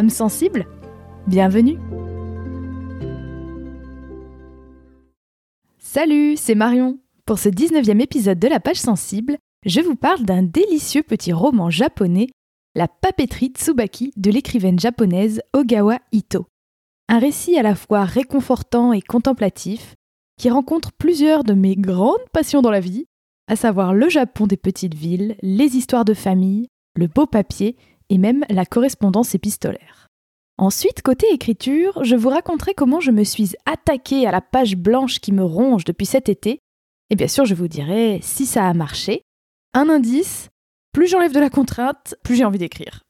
Âme sensible Bienvenue Salut, c'est Marion. Pour ce 19e épisode de la page sensible, je vous parle d'un délicieux petit roman japonais, La papeterie Tsubaki de l'écrivaine japonaise Ogawa Ito. Un récit à la fois réconfortant et contemplatif qui rencontre plusieurs de mes grandes passions dans la vie, à savoir le Japon des petites villes, les histoires de famille, le beau papier et même la correspondance épistolaire. Ensuite, côté écriture, je vous raconterai comment je me suis attaquée à la page blanche qui me ronge depuis cet été, et bien sûr je vous dirai si ça a marché. Un indice, plus j'enlève de la contrainte, plus j'ai envie d'écrire.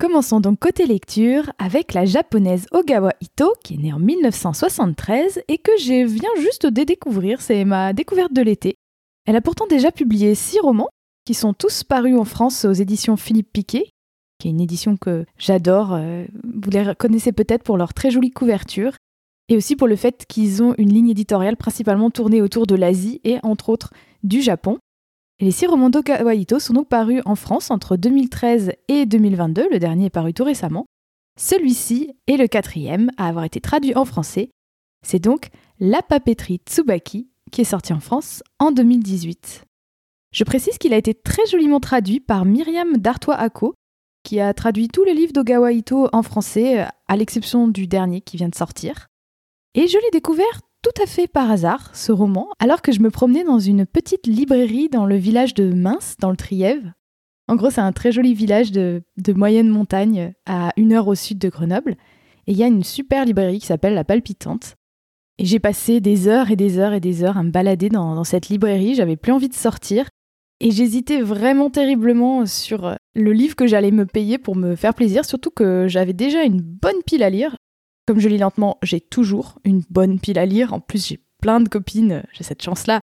Commençons donc côté lecture avec la japonaise Ogawa Ito, qui est née en 1973 et que je viens juste de découvrir, c'est ma découverte de l'été. Elle a pourtant déjà publié six romans, qui sont tous parus en France aux éditions Philippe Piquet, qui est une édition que j'adore. Euh, vous les connaissez peut-être pour leur très jolie couverture, et aussi pour le fait qu'ils ont une ligne éditoriale principalement tournée autour de l'Asie et entre autres du Japon. les six romans d'Okawa sont donc parus en France entre 2013 et 2022, le dernier est paru tout récemment. Celui-ci est le quatrième à avoir été traduit en français. C'est donc La papeterie Tsubaki qui est sorti en France en 2018. Je précise qu'il a été très joliment traduit par Myriam Dartois Ako, qui a traduit tous les livres d'Ogawa Ito en français, à l'exception du dernier qui vient de sortir. Et je l'ai découvert tout à fait par hasard, ce roman, alors que je me promenais dans une petite librairie dans le village de Mince, dans le Trièves. En gros, c'est un très joli village de, moyenne montagne, à une heure au sud de Grenoble. Et il y a une super librairie qui s'appelle La Palpitante. Et j'ai passé des heures et des heures et des heures à me balader dans cette librairie, j'avais plus envie de sortir. Et j'hésitais vraiment terriblement sur euh, le livre que j'allais me payer pour me faire plaisir, surtout que j'avais déjà une bonne pile à lire. Comme je lis lentement, j'ai toujours une bonne pile à lire. En plus, j'ai plein de copines, euh, j'ai cette chance-là,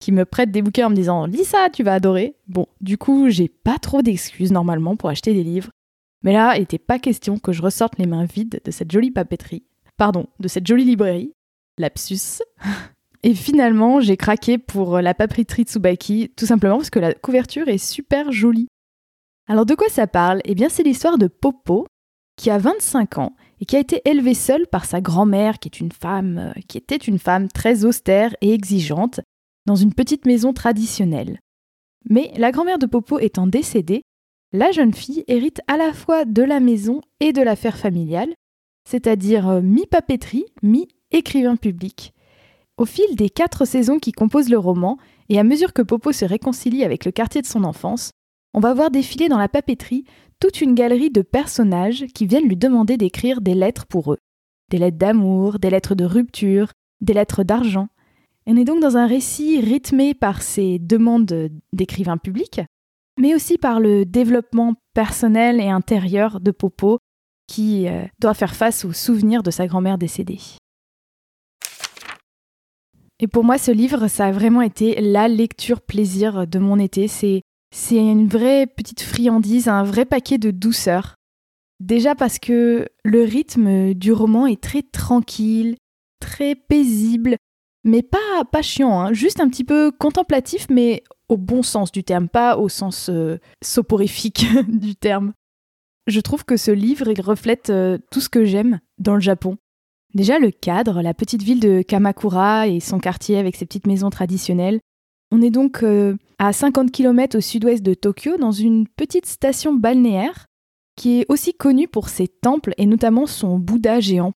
qui me prêtent des bouquins en me disant Lis ça, tu vas adorer. Bon, du coup, j'ai pas trop d'excuses normalement pour acheter des livres. Mais là, il n'était pas question que je ressorte les mains vides de cette jolie papeterie. Pardon, de cette jolie librairie. Lapsus. Et finalement, j'ai craqué pour la papeterie Tsubaki, tout simplement parce que la couverture est super jolie. Alors de quoi ça parle? Eh bien c'est l'histoire de Popo, qui a 25 ans et qui a été élevé seul par sa grand-mère, qui est une femme, euh, qui était une femme très austère et exigeante, dans une petite maison traditionnelle. Mais la grand-mère de Popo étant décédée, la jeune fille hérite à la fois de la maison et de l'affaire familiale, c'est-à-dire euh, mi-papeterie, mi-écrivain public. Au fil des quatre saisons qui composent le roman, et à mesure que Popo se réconcilie avec le quartier de son enfance, on va voir défiler dans la papeterie toute une galerie de personnages qui viennent lui demander d'écrire des lettres pour eux. Des lettres d'amour, des lettres de rupture, des lettres d'argent. On est donc dans un récit rythmé par ces demandes d'écrivains publics, mais aussi par le développement personnel et intérieur de Popo qui euh, doit faire face aux souvenirs de sa grand-mère décédée. Et pour moi, ce livre, ça a vraiment été la lecture plaisir de mon été. C'est, une vraie petite friandise, un vrai paquet de douceur. Déjà parce que le rythme du roman est très tranquille, très paisible, mais pas, pas chiant, hein. juste un petit peu contemplatif, mais au bon sens du terme, pas au sens euh, soporifique du terme. Je trouve que ce livre reflète euh, tout ce que j'aime dans le Japon. Déjà le cadre, la petite ville de Kamakura et son quartier avec ses petites maisons traditionnelles. On est donc euh, à 50 km au sud-ouest de Tokyo dans une petite station balnéaire qui est aussi connue pour ses temples et notamment son Bouddha géant.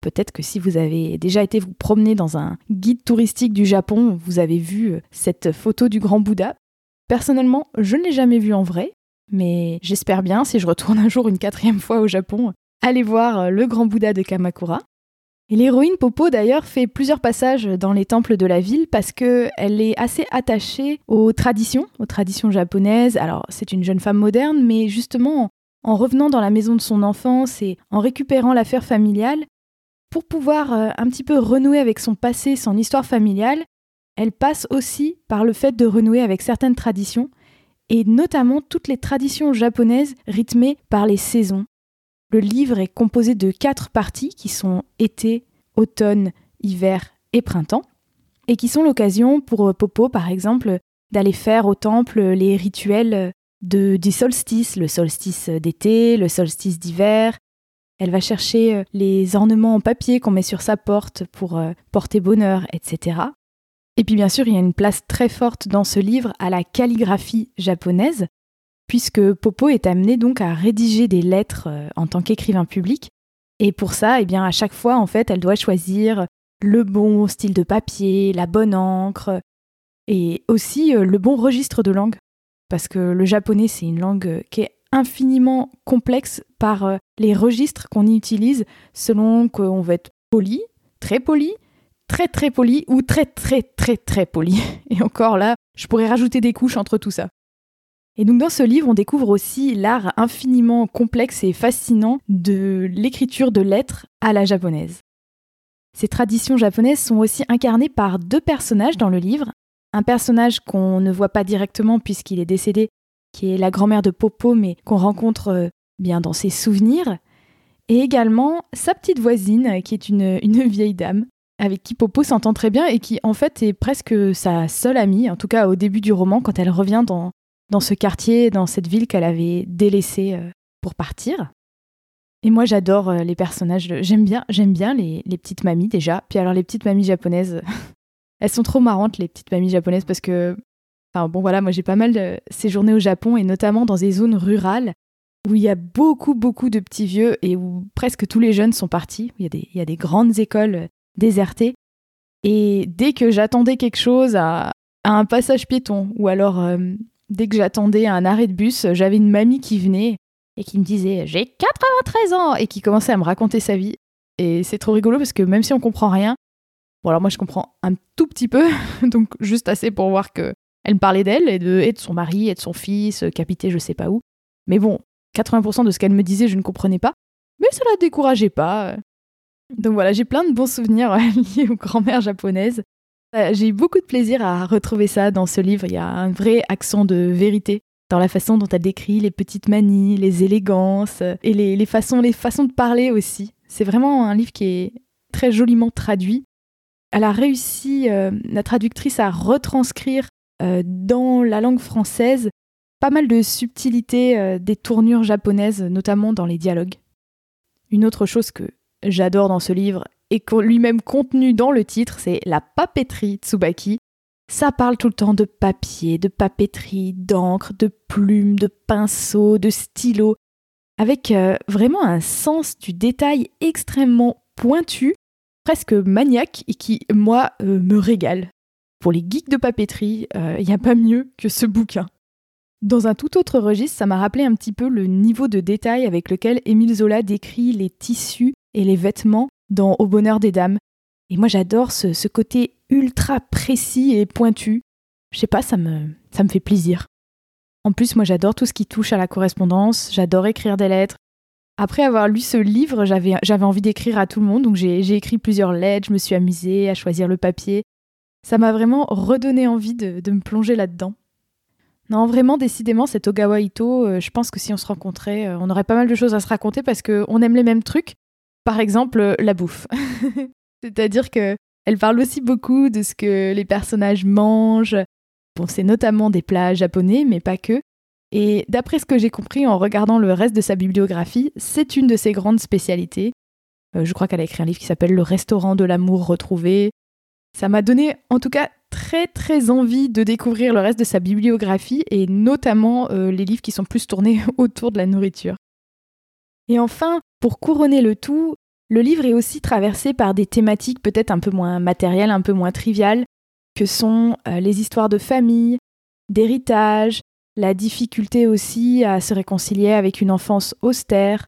Peut-être que si vous avez déjà été vous promener dans un guide touristique du Japon, vous avez vu euh, cette photo du grand Bouddha. Personnellement, je ne l'ai jamais vu en vrai, mais j'espère bien, si je retourne un jour une quatrième fois au Japon, aller voir euh, le grand Bouddha de Kamakura. L'héroïne Popo d'ailleurs fait plusieurs passages dans les temples de la ville parce qu'elle est assez attachée aux traditions, aux traditions japonaises. Alors c'est une jeune femme moderne, mais justement en revenant dans la maison de son enfance et en récupérant l'affaire familiale, pour pouvoir euh, un petit peu renouer avec son passé, son histoire familiale, elle passe aussi par le fait de renouer avec certaines traditions, et notamment toutes les traditions japonaises rythmées par les saisons. Le livre est composé de quatre parties qui sont été, automne, hiver et printemps, et qui sont l'occasion pour euh, Popo, par exemple, d'aller faire au temple les rituels de, du solstice, le solstice d'été, le solstice d'hiver. Elle va chercher euh, les ornements en papier qu'on met sur sa porte pour euh, porter bonheur, etc. Et puis bien sûr, il y a une place très forte dans ce livre à la calligraphie japonaise, puisque Popo est amené donc à rédiger des lettres en tant qu'écrivain public. Et pour ça, eh à chaque fois, en fait, elle doit choisir le bon style de papier, la bonne encre, et aussi euh, le bon registre de langue. Parce que le japonais, c'est une langue euh, qui est infiniment complexe par euh, les registres qu'on utilise selon qu'on veut être poli, très poli, très très poli ou très très très très poli. Et encore là, je pourrais rajouter des couches entre tout ça. Et donc dans ce livre, on découvre aussi l'art infiniment complexe et fascinant de l'écriture de lettres à la japonaise. Ces traditions japonaises sont aussi incarnées par deux personnages dans le livre. Un personnage qu'on ne voit pas directement puisqu'il est décédé, qui est la grand-mère de Popo, mais qu'on rencontre euh, bien dans ses souvenirs. Et également sa petite voisine, qui est une, une vieille dame, avec qui Popo s'entend très bien et qui en fait est presque sa seule amie, en tout cas au début du roman, quand elle revient dans, dans ce quartier, dans cette ville qu'elle avait délaissée euh, pour partir. Et moi, j'adore euh, les personnages. J'aime bien, j'aime bien les, petites mamies déjà. Puis alors, les petites mamies japonaises, elles sont trop marrantes, les petites mamies japonaises, parce que, enfin bon, voilà, moi j'ai pas mal séjourné au Japon et notamment dans des zones rurales où il y a beaucoup, beaucoup de petits vieux et où presque tous les jeunes sont partis. Il y a des, il y a des grandes écoles euh, désertées. Et dès que j'attendais quelque chose à, un passage piéton ou alors dès que j'attendais un arrêt de bus, j'avais une mamie qui venait et qui me disait j'ai 93 ans et qui commençait à me raconter sa vie. Et c'est trop rigolo parce que même si on comprend rien, bon alors moi je comprends un tout petit peu, donc juste assez pour voir que elle me parlait d'elle et de, et de son mari et de son fils, euh, capité je sais pas où. Mais bon, 80% de ce qu'elle me disait je ne comprenais pas, mais ça la décourageait pas. Donc voilà, j'ai plein de bons souvenirs liés aux grand-mères japonaises. Euh, j'ai eu beaucoup de plaisir à retrouver ça dans ce livre. Il y a un vrai accent de vérité dans la façon dont elle décrit les petites manies, les élégances euh, et les, façons, les façons de parler aussi. C'est vraiment un livre qui est très joliment traduit. Elle a réussi, euh, la traductrice, à retranscrire euh, dans la langue française pas mal de subtilités des tournures japonaises, notamment dans les dialogues. Une autre chose que j'adore dans ce livre et lui-même contenu dans le titre, c'est la papeterie Tsubaki, ça parle tout le temps de papier, de papeterie, d'encre, de plumes, de pinceaux, de stylos, avec euh, vraiment un sens du détail extrêmement pointu, presque maniaque, et qui, moi, euh, me régale. Pour les geeks de papeterie, il euh, n'y a pas mieux que ce bouquin. Dans un tout autre registre, ça m'a rappelé un petit peu le niveau de détail avec lequel Émile Zola décrit les tissus et les vêtements dans Au bonheur des dames. Et moi j'adore ce, côté ultra précis et pointu. Je sais pas, ça me, ça me fait plaisir. En plus, moi j'adore tout ce qui touche à la correspondance, j'adore écrire des lettres. Après avoir lu ce livre, j'avais, envie d'écrire à tout le monde, donc j'ai, j'ai écrit plusieurs lettres, je me suis amusée à choisir le papier. Ça m'a vraiment redonné envie de, de me plonger là-dedans. Non, vraiment, décidément, cet Ogawa Ito, euh, je pense que si on se rencontrait, euh, on aurait pas mal de choses à se raconter parce qu'on aime les mêmes trucs. Par exemple, euh, la bouffe. C'est-à-dire que elle parle aussi beaucoup de ce que les personnages mangent. Bon, c'est notamment des plats japonais, mais pas que. Et d'après ce que j'ai compris en regardant le reste de sa bibliographie, c'est une de ses grandes spécialités. Euh, je crois qu'elle a écrit un livre qui s'appelle Le restaurant de l'amour retrouvé. Ça m'a donné en tout cas très très envie de découvrir le reste de sa bibliographie et notamment euh, les livres qui sont plus tournés autour de la nourriture. Et enfin, pour couronner le tout, le livre est aussi traversé par des thématiques peut-être un peu moins matérielles, un peu moins triviales, que sont euh, les histoires de famille, d'héritage, la difficulté aussi à se réconcilier avec une enfance austère.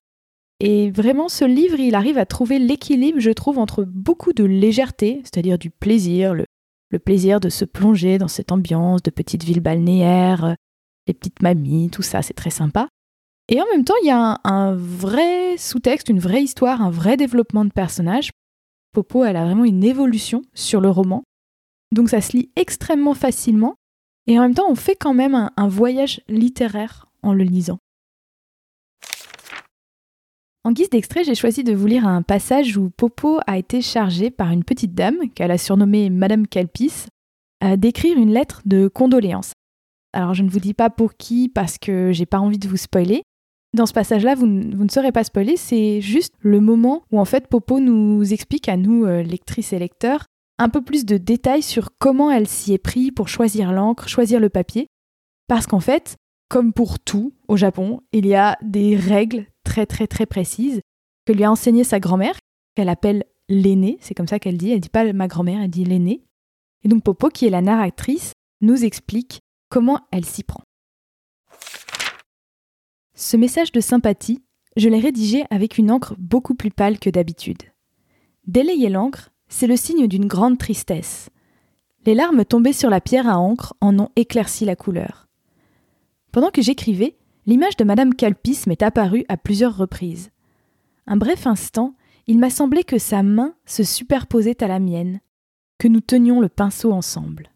Et vraiment, ce livre, il arrive à trouver l'équilibre, je trouve, entre beaucoup de légèreté, c'est-à-dire du plaisir, le, le, plaisir de se plonger dans cette ambiance de petite ville balnéaire, les petites mamies, tout ça, c'est très sympa. Et en même temps, il y a un, vrai sous-texte, une vraie histoire, un vrai développement de personnage. Popo, elle a vraiment une évolution sur le roman. Donc ça se lit extrêmement facilement. Et en même temps, on fait quand même un voyage littéraire en le lisant. En guise d'extrait, j'ai choisi de vous lire un passage où Popo a été chargé par une petite dame, qu'elle a surnommée Madame Calpis, d'écrire une lettre de condoléances. Alors je ne vous dis pas pour qui parce que j'ai pas envie de vous spoiler. Dans ce passage-là, vous, ne serez pas spoilé, c'est juste le moment où en fait Popo nous explique à nous, euh, lectrices et lecteurs, un peu plus de détails sur comment elle s'y est pris pour choisir l'encre, choisir le papier. Parce qu'en fait, comme pour tout au Japon, il y a des règles très très très précises que lui a enseigné sa grand-mère, qu'elle appelle l'aînée, c'est comme ça qu'elle dit, elle dit pas ma grand-mère, elle dit l'aînée. Et donc Popo, qui est la narratrice, nous explique comment elle s'y prend. Ce message de sympathie, je l'ai rédigé avec une encre beaucoup plus pâle que d'habitude. Délayer l'encre, c'est le signe d'une grande tristesse. Les larmes tombées sur la pierre à encre en ont éclairci la couleur. Pendant que j'écrivais, l'image de Madame Calpis m'est apparue à plusieurs reprises. Un bref instant, il m'a semblé que sa main se superposait à la mienne, que nous tenions le pinceau ensemble.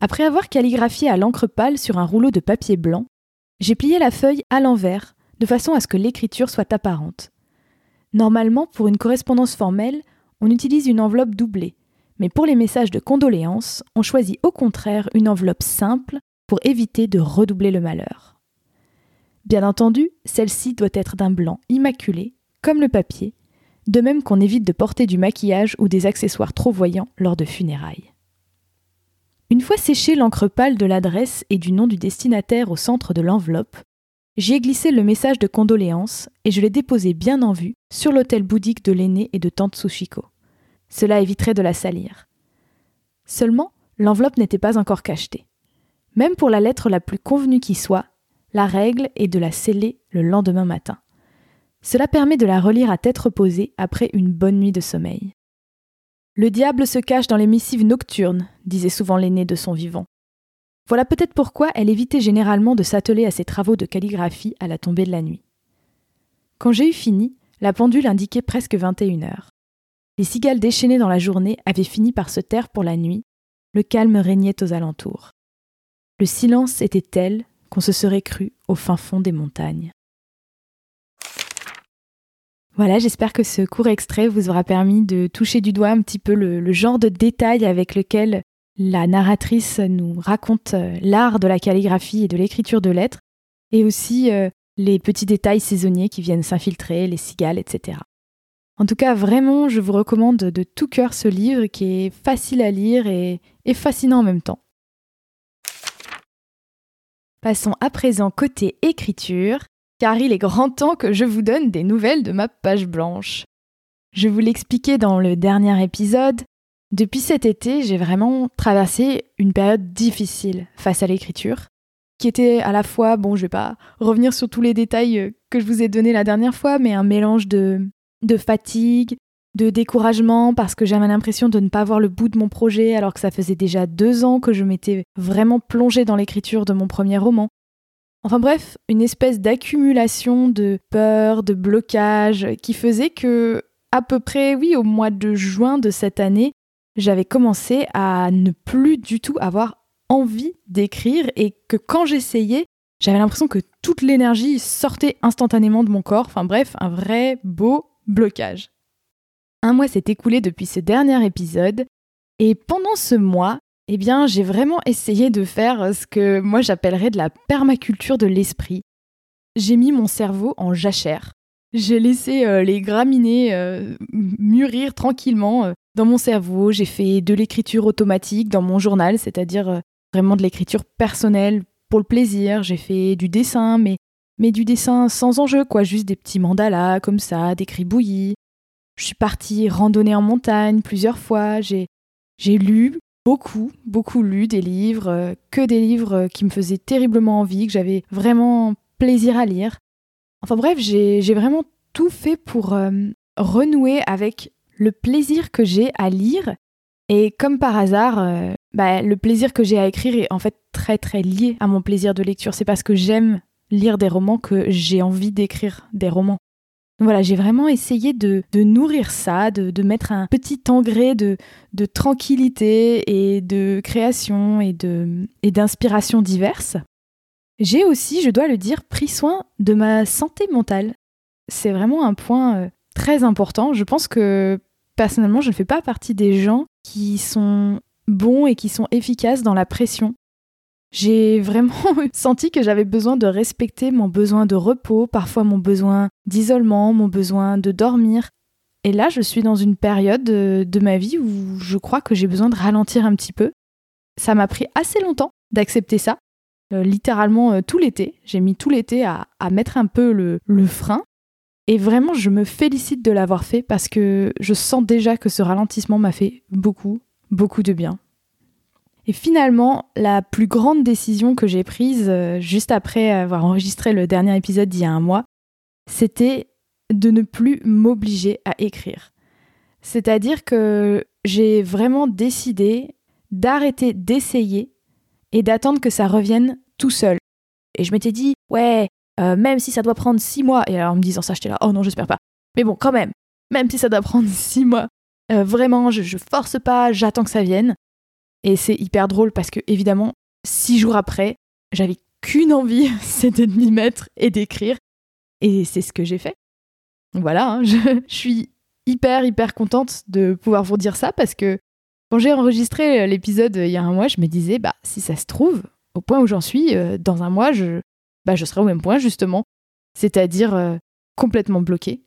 Après avoir calligraphié à l'encre pâle sur un rouleau de papier blanc, j'ai plié la feuille à l'envers, de façon à ce que l'écriture soit apparente. Normalement, pour une correspondance formelle, on utilise une enveloppe doublée, mais pour les messages de condoléances, on choisit au contraire une enveloppe simple pour éviter de redoubler le malheur. Bien entendu, celle-ci doit être d'un blanc immaculé, comme le papier, de même qu'on évite de porter du maquillage ou des accessoires trop voyants lors de funérailles. Une fois séché l'encre pâle de l'adresse et du nom du destinataire au centre de l'enveloppe, j'y ai glissé le message de condoléances et je l'ai déposé bien en vue sur l'hôtel bouddhique de l'aîné et de tante Sushiko. Cela éviterait de la salir. Seulement, l'enveloppe n'était pas encore cachetée. Même pour la lettre la plus convenue qui soit, la règle est de la sceller le lendemain matin. Cela permet de la relire à tête reposée après une bonne nuit de sommeil. Le diable se cache dans les missives nocturnes, disait souvent l'aîné de son vivant. Voilà peut-être pourquoi elle évitait généralement de s'atteler à ses travaux de calligraphie à la tombée de la nuit. Quand j'ai eu fini, la pendule indiquait presque 21 heures. Les cigales déchaînées dans la journée avaient fini par se taire pour la nuit, le calme régnait aux alentours. Le silence était tel qu'on se serait cru au fin fond des montagnes. Voilà, j'espère que ce court extrait vous aura permis de toucher du doigt un petit peu le, genre de détail avec lequel la narratrice nous raconte euh, l'art de la calligraphie et de l'écriture de lettres, et aussi euh, les petits détails saisonniers qui viennent s'infiltrer, les cigales, etc. En tout cas, vraiment, je vous recommande de tout cœur ce livre qui est facile à lire et fascinant en même temps. Passons à présent côté écriture, car il est grand temps que je vous donne des nouvelles de ma page blanche. Je vous l'expliquais dans le dernier épisode, depuis cet été, j'ai vraiment traversé une période difficile face à l'écriture, qui était à la fois, bon, je vais pas revenir sur tous les détails que je vous ai donnés la dernière fois, mais un mélange de, de fatigue, de découragement parce que j'avais l'impression de ne pas voir le bout de mon projet alors que ça faisait déjà deux ans que je m'étais vraiment plongée dans l'écriture de mon premier roman. Enfin bref, une espèce d'accumulation de peur, de blocage qui faisait que, à peu près, oui, au mois de juin de cette année, j'avais commencé à ne plus du tout avoir envie d'écrire et que quand j'essayais, j'avais l'impression que toute l'énergie sortait instantanément de mon corps. Enfin bref, un vrai beau blocage. Un mois s'est écoulé depuis ce dernier épisode, et pendant ce mois, eh bien, j'ai vraiment essayé de faire ce que moi j'appellerais de la permaculture de l'esprit. J'ai mis mon cerveau en jachère. J'ai laissé euh, les graminées euh, mûrir tranquillement euh, dans mon cerveau. J'ai fait de l'écriture automatique dans mon journal, c'est-à-dire vraiment de l'écriture personnelle pour le plaisir. J'ai fait du dessin, mais, mais du dessin sans enjeu, quoi, juste des petits mandalas comme ça, des bouillis. Je suis partie randonner en montagne plusieurs fois. J'ai, j'ai lu beaucoup, beaucoup lu des livres, euh, que des livres qui me faisaient terriblement envie, que j'avais vraiment plaisir à lire. Enfin bref, j'ai, vraiment tout fait pour euh, renouer avec le plaisir que j'ai à lire. Et comme par hasard, euh, bah, le plaisir que j'ai à écrire est en fait très très lié à mon plaisir de lecture. C'est parce que j'aime lire des romans que j'ai envie d'écrire des romans. J'ai vraiment essayé de, nourrir ça, de, mettre un petit engrais de, de tranquillité et de création et d'inspiration et diverses. J'ai aussi, je dois le dire, pris soin de ma santé mentale. C'est vraiment un point euh, très important. Je pense que personnellement, je ne fais pas partie des gens qui sont bons et qui sont efficaces dans la pression. J'ai vraiment senti que j'avais besoin de respecter mon besoin de repos, parfois mon besoin d'isolement, mon besoin de dormir. Et là, je suis dans une période de, ma vie où je crois que j'ai besoin de ralentir un petit peu. Ça m'a pris assez longtemps d'accepter ça, euh, littéralement euh, tout l'été. J'ai mis tout l'été à, mettre un peu le frein. Et vraiment, je me félicite de l'avoir fait parce que je sens déjà que ce ralentissement m'a fait beaucoup, beaucoup de bien. Et finalement, la plus grande décision que j'ai prise euh, juste après avoir enregistré le dernier épisode d'il y a un mois, c'était de ne plus m'obliger à écrire. C'est-à-dire que j'ai vraiment décidé d'arrêter d'essayer et d'attendre que ça revienne tout seul. Et je m'étais dit, ouais, euh, même si ça doit prendre six mois, et alors en me disant ça, j'étais là, oh non, j'espère pas. Mais bon, quand même, même si ça doit prendre six mois, euh, vraiment, je, je force pas, j'attends que ça vienne. Et c'est hyper drôle parce que, évidemment, six jours après, j'avais qu'une envie, c'était de m'y mettre et d'écrire. Et c'est ce que j'ai fait. Voilà, hein, je, suis hyper, hyper contente de pouvoir vous dire ça parce que quand j'ai enregistré l'épisode il y a un mois, je me disais, bah, si ça se trouve, au point où j'en suis, euh, dans un mois, je, bah, je serai au même point, justement. C'est-à-dire euh, complètement bloqué.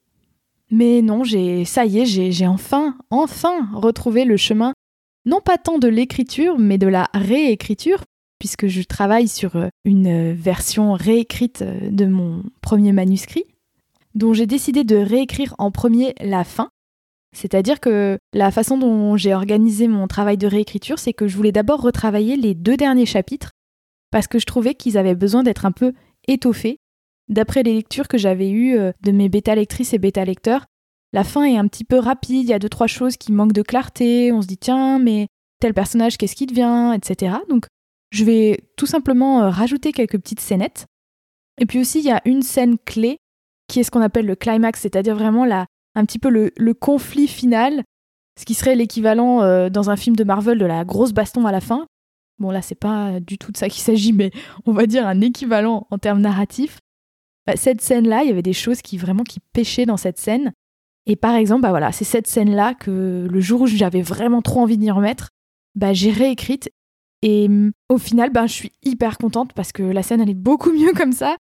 Mais non, j'ai, ça y est, j'ai enfin, enfin retrouvé le chemin non pas tant de l'écriture, mais de la réécriture, puisque je travaille sur euh, une euh, version réécrite euh, de mon premier manuscrit, dont j'ai décidé de réécrire en premier la fin. C'est-à-dire que la façon dont j'ai organisé mon travail de réécriture, c'est que je voulais d'abord retravailler les deux derniers chapitres, parce que je trouvais qu'ils avaient besoin d'être un peu étoffés. D'après les lectures que j'avais eues de mes bêta-lectrices et bêta-lecteurs, la fin est un petit peu rapide, il y a deux, trois choses qui manquent de clarté, on se dit tiens, mais tel personnage, qu'est-ce qui devient, etc. Donc je vais tout simplement euh, rajouter quelques petites scénettes. Et puis aussi, il y a une scène clé qui est ce qu'on appelle le climax, c'est-à-dire vraiment la, un petit peu le, conflit final, ce qui serait l'équivalent euh, dans un film de Marvel de la grosse baston à la fin. Bon, là, c'est pas du tout de ça qu'il s'agit, mais on va dire un équivalent en termes narratifs. Bah, cette scène-là, il y avait des choses qui vraiment qui pêchaient dans cette scène. Et par exemple, bah voilà, c'est cette scène-là que le jour où j'avais vraiment trop envie d'y remettre, bah j'ai réécrite. Et mm, au final, bah, je suis hyper contente parce que la scène, elle est beaucoup mieux comme ça.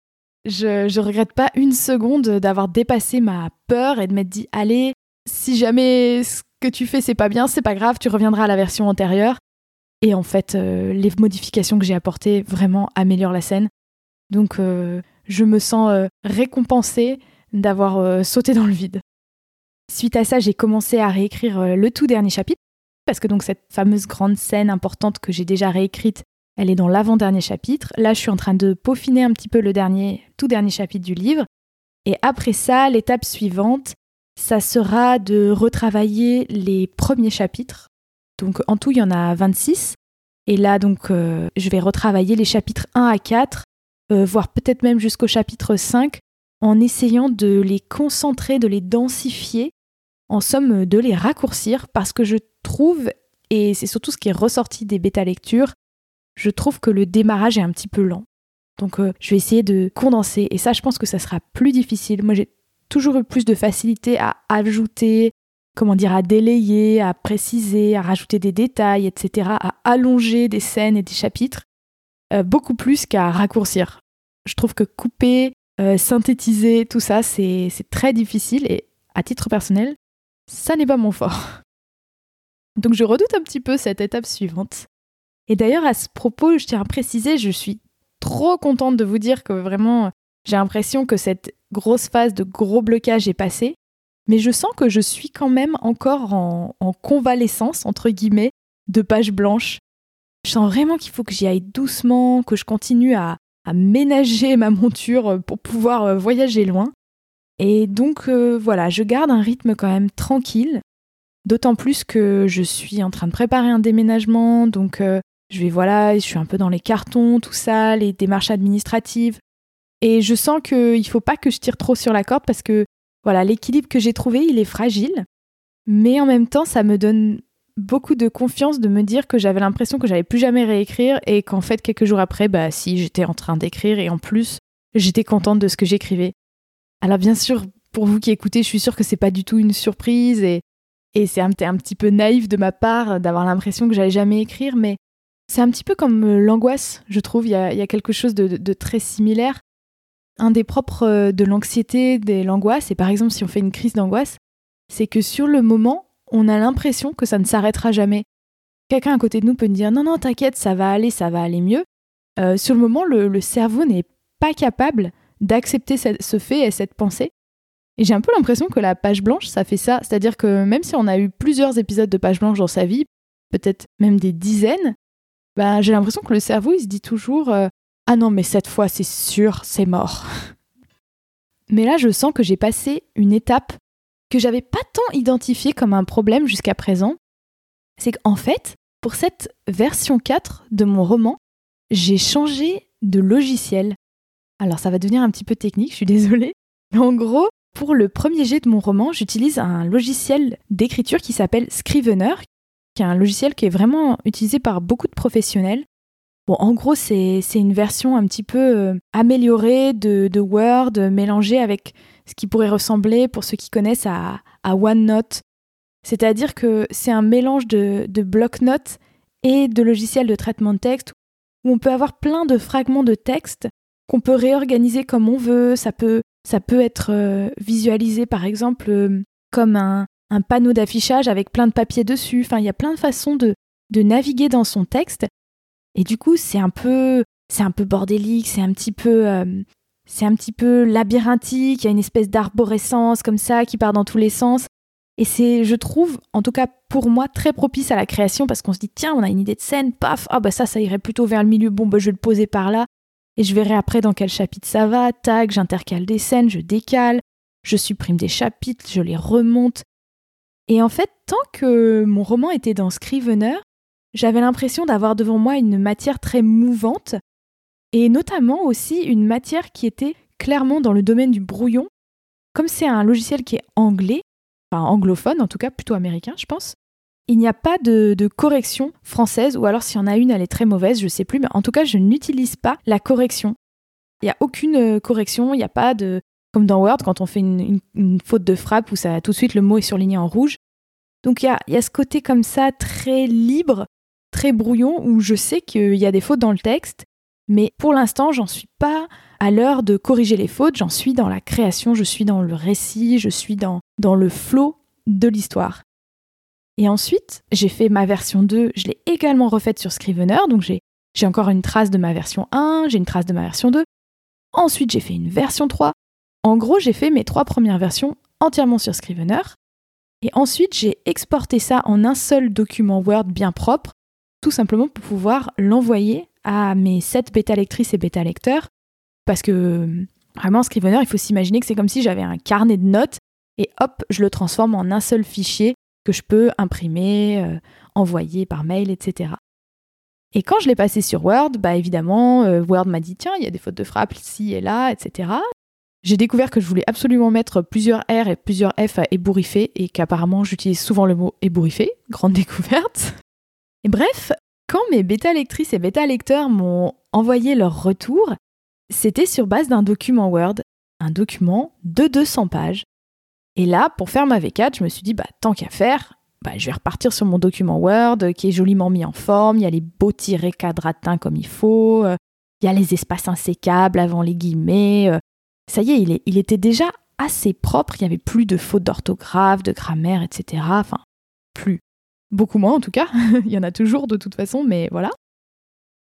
Je, je regrette pas une seconde d'avoir dépassé ma peur et de m'être dit, allez, si jamais ce que tu fais c'est pas bien, c'est pas grave, tu reviendras à la version antérieure. Et en fait, euh, les modifications que j'ai apportées vraiment améliorent la scène. Donc, euh, je me sens euh, récompensée d'avoir sauté dans le vide. Suite à ça, j'ai commencé à réécrire euh, le tout dernier chapitre, parce que donc cette fameuse grande scène importante que j'ai déjà réécrite, elle est dans l'avant-dernier chapitre. Là, je suis en train de peaufiner un petit peu le dernier, tout dernier chapitre du livre. Et après ça, l'étape suivante, ça sera de retravailler les premiers chapitres. Donc en tout, il y en a 26. Et là, donc, euh, je vais retravailler les chapitres 1 à 4, euh, voire peut-être même jusqu'au chapitre 5, en essayant de les concentrer, de les densifier en somme de les raccourcir parce que je trouve, et c'est surtout ce qui est ressorti des bêta-lectures, je trouve que le démarrage est un petit peu lent. Donc euh, je vais essayer de condenser et ça je pense que ça sera plus difficile. Moi j'ai toujours eu plus de facilité à ajouter, comment dire, à délayer, à préciser, à rajouter des détails, etc., à allonger des scènes et des chapitres, euh, beaucoup plus qu'à raccourcir. Je trouve que couper, euh, synthétiser, tout ça, c'est très difficile et à titre personnel, ça n'est pas mon fort. Donc je redoute un petit peu cette étape suivante. Et d'ailleurs, à ce propos, je tiens à préciser, je suis trop contente de vous dire que vraiment, j'ai l'impression que cette grosse phase de gros blocage est passée. Mais je sens que je suis quand même encore en, convalescence, entre guillemets, de page blanche. Je sens vraiment qu'il faut que j'y aille doucement, que je continue à, ménager ma monture pour pouvoir euh, voyager loin. Et donc euh, voilà, je garde un rythme quand même tranquille, d'autant plus que je suis en train de préparer un déménagement, donc euh, je vais voilà, je suis un peu dans les cartons, tout ça, les démarches administratives. Et je sens qu'il faut pas que je tire trop sur la corde parce que voilà, l'équilibre que j'ai trouvé, il est fragile. Mais en même temps, ça me donne beaucoup de confiance de me dire que j'avais l'impression que j'allais plus jamais réécrire et qu'en fait, quelques jours après, bah si, j'étais en train d'écrire et en plus, j'étais contente de ce que j'écrivais. Alors bien sûr, pour vous qui écoutez, je suis sûre que c'est pas du tout une surprise et, c'est un, un, petit peu naïf de ma part d'avoir l'impression que j'allais jamais écrire, mais c'est un petit peu comme euh, l'angoisse, je trouve. Il y a, quelque chose de, très similaire. Un des propres euh, de l'anxiété, de l'angoisse, et par exemple si on fait une crise d'angoisse, c'est que sur le moment, on a l'impression que ça ne s'arrêtera jamais. Quelqu'un à côté de nous peut nous dire non, non, t'inquiète, ça va aller, ça va aller mieux. Euh, sur le moment, le, cerveau n'est pas capable d'accepter ce fait et cette pensée. Et j'ai un peu l'impression que la page blanche, ça fait ça. C'est-à-dire que même si on a eu plusieurs épisodes de page blanche dans sa vie, peut-être même des dizaines, bah, j'ai l'impression que le cerveau, il se dit toujours euh, Ah non, mais cette fois, c'est sûr, c'est mort. mais là, je sens que j'ai passé une étape que j'avais pas tant identifiée comme un problème jusqu'à présent. C'est qu'en fait, pour cette version 4 de mon roman, j'ai changé de logiciel. Alors ça va devenir un petit peu technique, je suis désolée. Mais en gros, pour le premier jet de mon roman, j'utilise un logiciel d'écriture qui s'appelle Scrivener, qui est un logiciel qui est vraiment utilisé par beaucoup de professionnels. Bon, en gros, c'est une version un petit peu euh, améliorée de, Word, mélangée avec ce qui pourrait ressembler, pour ceux qui connaissent, à, OneNote. C'est-à-dire que c'est un mélange de, de bloc-notes et de logiciels de traitement de texte où on peut avoir plein de fragments de texte qu'on peut réorganiser comme on veut. Ça peut, ça peut être euh, visualisé, par exemple, euh, comme un, un panneau d'affichage avec plein de papiers dessus. Enfin, il y a plein de façons de, de naviguer dans son texte. Et du coup, c'est un peu, c'est un peu bordélique, c'est un petit peu, euh, c'est un petit peu labyrinthique. Il y a une espèce d'arborescence comme ça qui part dans tous les sens. Et c'est, je trouve, en tout cas pour moi, très propice à la création parce qu'on se dit tiens, on a une idée de scène, paf, ah bah ça, ça irait plutôt vers le milieu. Bon, bah je vais le poser par là et je verrai après dans quel chapitre ça va. Tac, j'intercale des scènes, je décale, je supprime des chapitres, je les remonte. Et en fait, tant que mon roman était dans Scrivener, j'avais l'impression d'avoir devant moi une matière très mouvante, et notamment aussi une matière qui était clairement dans le domaine du brouillon. Comme c'est un logiciel qui est anglais, enfin anglophone en tout cas, plutôt américain je pense, il n'y a pas de, correction française, ou alors s'il y en a une, elle est très mauvaise, je sais plus, mais en tout cas, je n'utilise pas la correction. Il n'y a aucune euh, correction, il n'y a pas de, comme dans Word, quand on fait une, faute de frappe où ça tout de suite le mot est surligné en rouge. Donc il y a, ce côté comme ça très libre, très brouillon, où je sais qu'il y a des fautes dans le texte, mais pour l'instant, j'en suis pas à l'heure de corriger les fautes, j'en suis dans la création, je suis dans le récit, je suis dans, dans le flot de l'histoire. Et ensuite, j'ai fait ma version 2, je l'ai également refaite sur Scrivener, donc j'ai encore une trace de ma version 1, j'ai une trace de ma version 2. Ensuite, j'ai fait une version 3, en gros, j'ai fait mes trois premières versions entièrement sur Scrivener. Et ensuite, j'ai exporté ça en un seul document Word bien propre, tout simplement pour pouvoir l'envoyer à mes sept bêta lectrices et bêta lecteurs. Parce que vraiment, Scrivener, il faut s'imaginer que c'est comme si j'avais un carnet de notes et hop, je le transforme en un seul fichier que je peux imprimer, euh, envoyer par mail, etc. Et quand je l'ai passé sur Word, bah évidemment, euh, Word m'a dit tiens, il y a des fautes de frappe ici et là, etc. J'ai découvert que je voulais absolument mettre plusieurs R et plusieurs F à ébouriffer et qu'apparemment j'utilise souvent le mot ébouriffer. Grande découverte. Et bref, quand mes bêta lectrices et bêta lecteurs m'ont envoyé leur retour, c'était sur base d'un document Word, un document de 200 pages. Et là, pour faire ma V4, je me suis dit, bah, tant qu'à faire, bah, je vais repartir sur mon document Word qui est joliment mis en forme. Il y a les beaux tirés quadratins comme il faut. Euh, il y a les espaces insécables avant les guillemets. Euh, ça y est, il, était déjà assez propre, il n'y avait plus de fautes d'orthographe, de grammaire, etc. Enfin, plus. Beaucoup moins en tout cas, il y en a toujours de toute façon, mais voilà.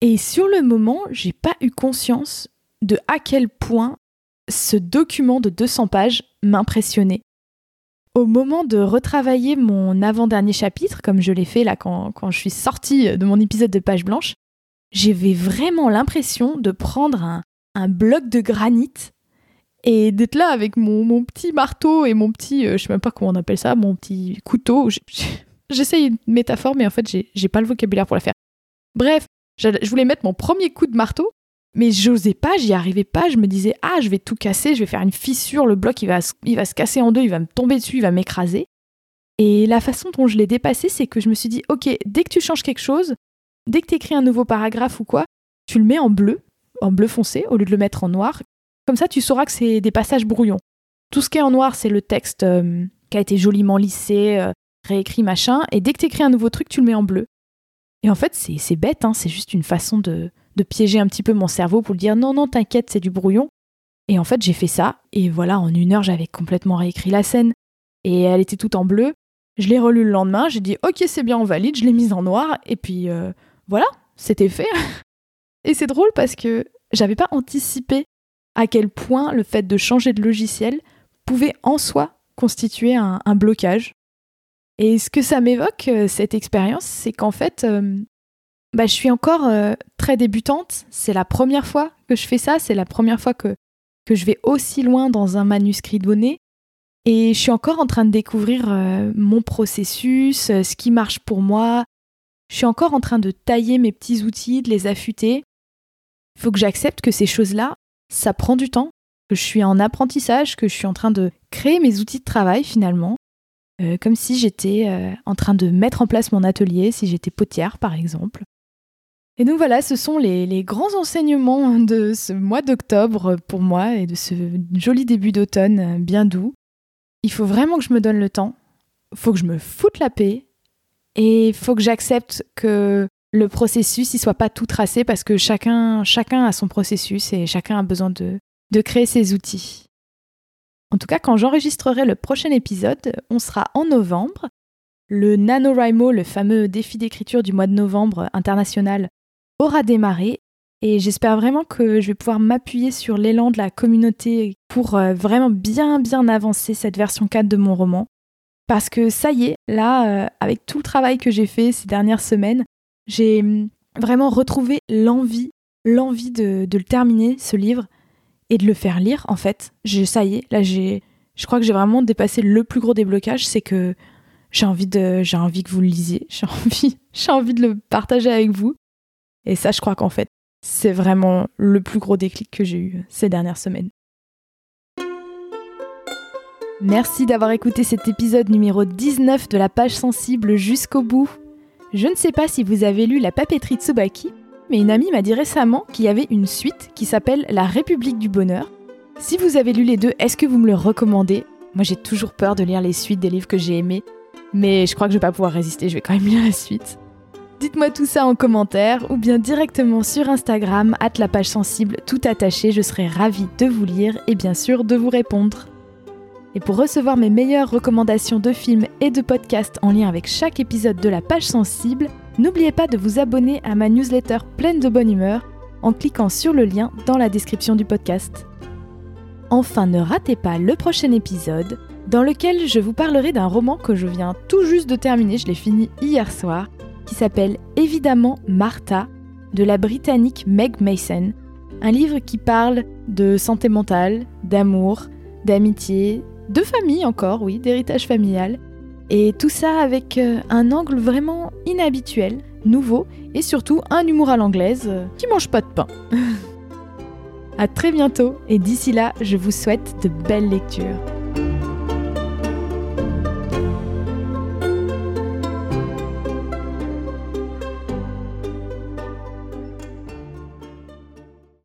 Et sur le moment, j'ai pas eu conscience de à quel point ce document de 200 pages m'impressionnait. Au moment de retravailler mon avant-dernier chapitre, comme je l'ai fait là quand, je suis sortie de mon épisode de page blanche, j'avais vraiment l'impression de prendre un, bloc de granit et d'être là avec mon, petit marteau et mon petit, euh, je sais même pas comment on appelle ça, mon petit couteau. J'essaye une métaphore, mais en fait, j'ai pas le vocabulaire pour la faire. Bref, je voulais mettre mon premier coup de marteau, mais j'osais pas, j'y arrivais pas. Je me disais, ah, je vais tout casser, je vais faire une fissure, le bloc il va, se casser en deux, il va me tomber dessus, il va m'écraser. Et la façon dont je l'ai dépassé, c'est que je me suis dit, ok, dès que tu changes quelque chose, dès que tu écris un nouveau paragraphe ou quoi, tu le mets en bleu, en bleu foncé, au lieu de le mettre en noir. Comme ça, tu sauras que c'est des passages brouillons. Tout ce qui est en noir, c'est le texte euh, qui a été joliment lissé, euh, réécrit, machin. Et dès que tu écris un nouveau truc, tu le mets en bleu. Et en fait, c'est bête, hein, c'est juste une façon de, de piéger un petit peu mon cerveau pour dire non, non, t'inquiète, c'est du brouillon. Et en fait, j'ai fait ça, et voilà, en une heure, j'avais complètement réécrit la scène. Et elle était toute en bleu. Je l'ai relue le lendemain, j'ai dit ok, c'est bien, on valide, je l'ai mise en noir, et puis euh, voilà, c'était fait. et c'est drôle parce que j'avais pas anticipé à quel point le fait de changer de logiciel pouvait en soi constituer un, blocage. Et ce que ça m'évoque, euh, cette expérience, c'est qu'en fait, euh, bah, je suis encore euh, très débutante. C'est la première fois que je fais ça. C'est la première fois que, que je vais aussi loin dans un manuscrit donné. Et je suis encore en train de découvrir euh, mon processus, euh, ce qui marche pour moi. Je suis encore en train de tailler mes petits outils, de les affûter. Il faut que j'accepte que ces choses-là, ça prend du temps, que je suis en apprentissage, que je suis en train de créer mes outils de travail finalement, comme si j'étais en train de mettre en place mon atelier, si j'étais potière par exemple. Et donc voilà, ce sont les, grands enseignements de ce mois d'octobre pour moi et de ce joli début d'automne bien doux. Il faut vraiment que je me donne le temps, il faut que je me foute la paix et il faut que j'accepte que le processus ne soit pas tout tracé parce que chacun, chacun a son processus et chacun a besoin de, de créer ses outils. En tout cas, quand j'enregistrerai le prochain épisode, on sera en novembre. Le NaNoWriMo, le fameux défi d'écriture du mois de novembre international, aura démarré et j'espère vraiment que je vais pouvoir m'appuyer sur l'élan de la communauté pour euh, vraiment bien bien avancer cette version 4 de mon roman. Parce que ça y est, là, euh, avec tout le travail que j'ai fait ces dernières semaines, j'ai hum, vraiment retrouvé l'envie, l'envie de, le terminer, ce livre, et de le faire lire, en fait. ça y est, là, j'ai, je crois que j'ai vraiment dépassé le plus gros déblocage, c'est que j'ai envie, de, j'ai envie que vous le lisiez, j'ai envie, j'ai envie de le partager avec vous. Et ça, je crois qu'en fait, c'est vraiment le plus gros déclic que j'ai eu ces dernières semaines. Merci d'avoir écouté cet épisode numéro 19 de la page sensible jusqu'au bout. Je ne sais pas si vous avez lu La papeterie Tsubaki, mais une amie m'a dit récemment qu'il y avait une suite qui s'appelle La République du Bonheur. Si vous avez lu les deux, est-ce que vous me le recommandez? Moi j'ai toujours peur de lire les suites des livres que j'ai aimés, mais je crois que je vais pas pouvoir résister, je vais quand même lire la suite. Dites-moi tout ça en commentaire ou bien directement sur Instagram, at la page sensible, tout attaché, je serai ravie de vous lire et bien sûr de vous répondre. Et pour recevoir mes meilleures recommandations de films et de podcasts en lien avec chaque épisode de la page sensible, n'oubliez pas de vous abonner à ma newsletter pleine de bonne humeur en cliquant sur le lien dans la description du podcast. Enfin, ne ratez pas le prochain épisode dans lequel je vous parlerai d'un roman que je viens tout juste de terminer, je l'ai fini hier soir, qui s'appelle évidemment Martha de la britannique Meg Mason, un livre qui parle de santé mentale, d'amour, d'amitié, de famille encore, oui, d'héritage familial, et tout ça avec euh, un angle vraiment inhabituel, nouveau, et surtout un humour à l'anglaise euh, qui mange pas de pain. à très bientôt, et d'ici là, je vous souhaite de belles lectures.